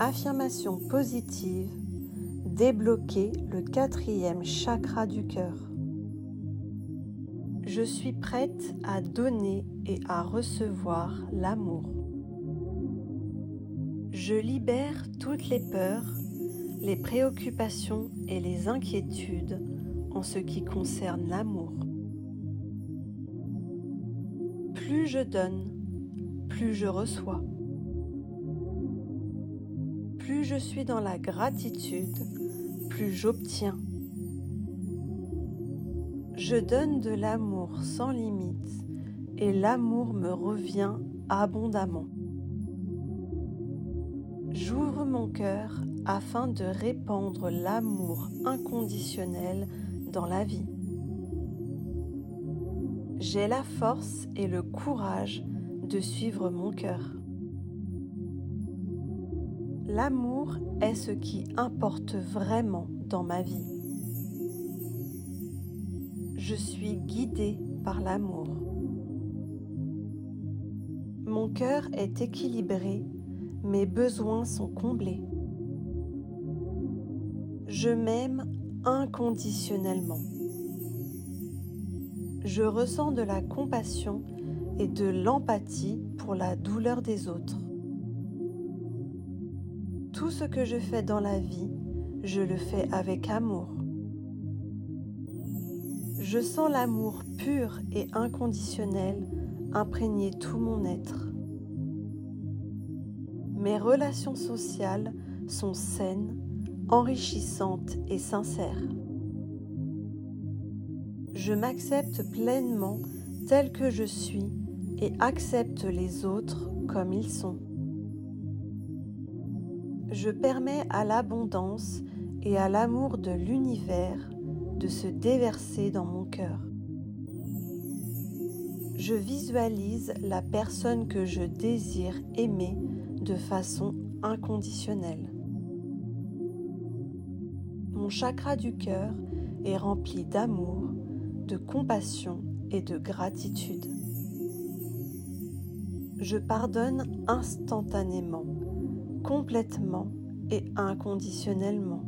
Affirmation positive, débloquer le quatrième chakra du cœur. Je suis prête à donner et à recevoir l'amour. Je libère toutes les peurs, les préoccupations et les inquiétudes en ce qui concerne l'amour. Plus je donne, plus je reçois. Plus je suis dans la gratitude, plus j'obtiens. Je donne de l'amour sans limite et l'amour me revient abondamment. J'ouvre mon cœur afin de répandre l'amour inconditionnel dans la vie. J'ai la force et le courage de suivre mon cœur. L'amour est ce qui importe vraiment dans ma vie. Je suis guidée par l'amour. Mon cœur est équilibré, mes besoins sont comblés. Je m'aime inconditionnellement. Je ressens de la compassion et de l'empathie pour la douleur des autres. Tout ce que je fais dans la vie, je le fais avec amour. Je sens l'amour pur et inconditionnel imprégner tout mon être. Mes relations sociales sont saines, enrichissantes et sincères. Je m'accepte pleinement tel que je suis et accepte les autres comme ils sont. Je permets à l'abondance et à l'amour de l'univers de se déverser dans mon cœur. Je visualise la personne que je désire aimer de façon inconditionnelle. Mon chakra du cœur est rempli d'amour, de compassion et de gratitude. Je pardonne instantanément, complètement et inconditionnellement.